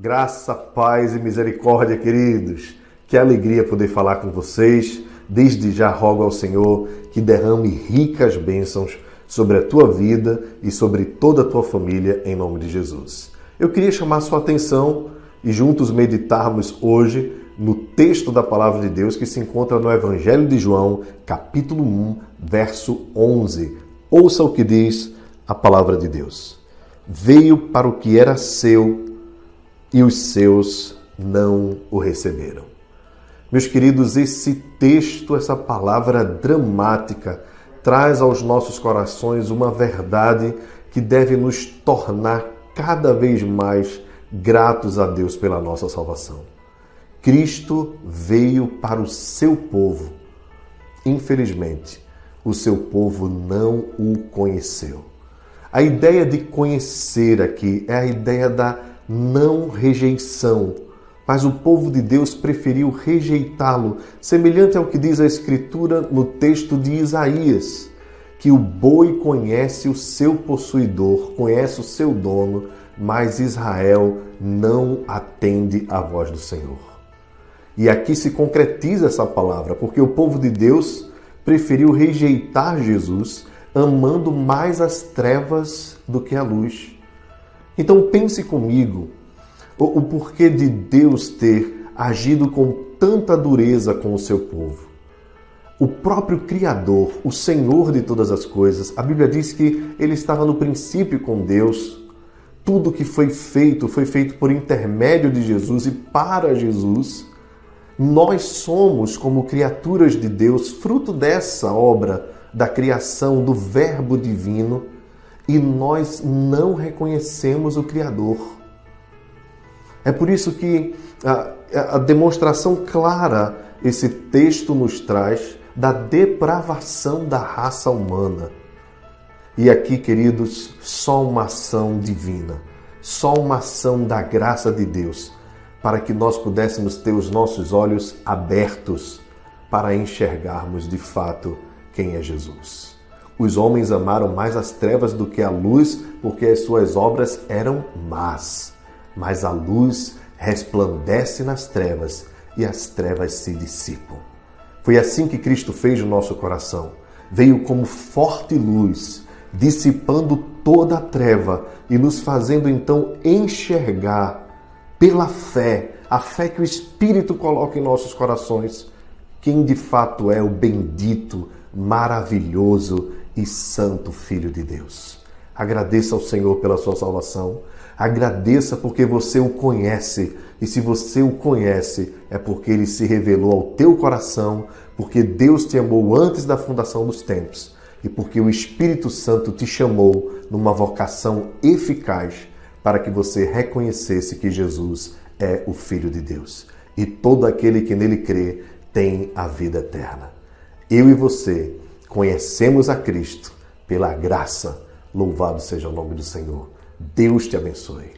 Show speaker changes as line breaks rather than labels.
Graça, paz e misericórdia, queridos. Que alegria poder falar com vocês. Desde já rogo ao Senhor que derrame ricas bênçãos sobre a tua vida e sobre toda a tua família, em nome de Jesus. Eu queria chamar sua atenção e juntos meditarmos hoje no texto da palavra de Deus que se encontra no Evangelho de João, capítulo 1, verso 11. Ouça o que diz a palavra de Deus. Veio para o que era seu e os seus não o receberam. Meus queridos, esse texto, essa palavra dramática, traz aos nossos corações uma verdade que deve nos tornar cada vez mais gratos a Deus pela nossa salvação. Cristo veio para o seu povo. Infelizmente, o seu povo não o conheceu. A ideia de conhecer aqui é a ideia da não rejeição, mas o povo de Deus preferiu rejeitá-lo, semelhante ao que diz a Escritura no texto de Isaías, que o boi conhece o seu possuidor, conhece o seu dono, mas Israel não atende à voz do Senhor. E aqui se concretiza essa palavra, porque o povo de Deus preferiu rejeitar Jesus, amando mais as trevas do que a luz. Então pense comigo o, o porquê de Deus ter agido com tanta dureza com o seu povo. O próprio Criador, o Senhor de todas as coisas, a Bíblia diz que ele estava no princípio com Deus. Tudo que foi feito foi feito por intermédio de Jesus e para Jesus. Nós somos, como criaturas de Deus, fruto dessa obra da criação do Verbo divino e nós não reconhecemos o Criador. É por isso que a, a demonstração clara esse texto nos traz da depravação da raça humana. E aqui, queridos, só uma ação divina, só uma ação da graça de Deus, para que nós pudéssemos ter os nossos olhos abertos para enxergarmos de fato quem é Jesus. Os homens amaram mais as trevas do que a luz, porque as suas obras eram más. Mas a luz resplandece nas trevas e as trevas se dissipam. Foi assim que Cristo fez no nosso coração. Veio como forte luz, dissipando toda a treva e nos fazendo então enxergar pela fé, a fé que o Espírito coloca em nossos corações, quem de fato é o bendito, maravilhoso e Santo Filho de Deus. Agradeça ao Senhor pela sua salvação. Agradeça porque você o conhece. E se você o conhece, é porque ele se revelou ao teu coração, porque Deus te amou antes da fundação dos tempos e porque o Espírito Santo te chamou numa vocação eficaz para que você reconhecesse que Jesus é o Filho de Deus. E todo aquele que nele crê tem a vida eterna. Eu e você conhecemos a Cristo pela graça. Louvado seja o nome do Senhor. Deus te abençoe.